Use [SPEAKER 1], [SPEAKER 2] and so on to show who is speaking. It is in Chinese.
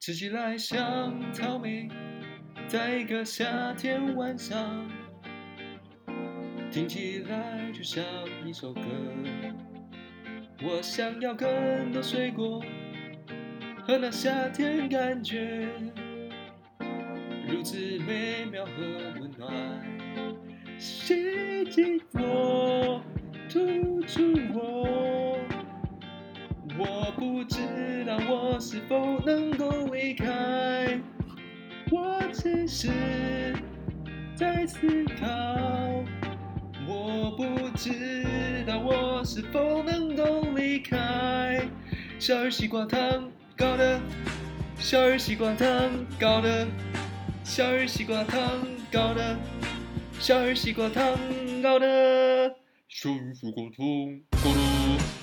[SPEAKER 1] 吃起来像草莓，在一个夏天晚上，听起来就像一首歌。我想要更多水果和那夏天感觉，如此美妙和温暖，吸进我，吐出我。我不知是否能够离开，我只是在思考。我不知道我是否能够离开。小儿西瓜汤搞的，小儿西瓜汤搞的，小儿西瓜汤搞的，小儿西瓜汤搞的，小儿西瓜糖搞的。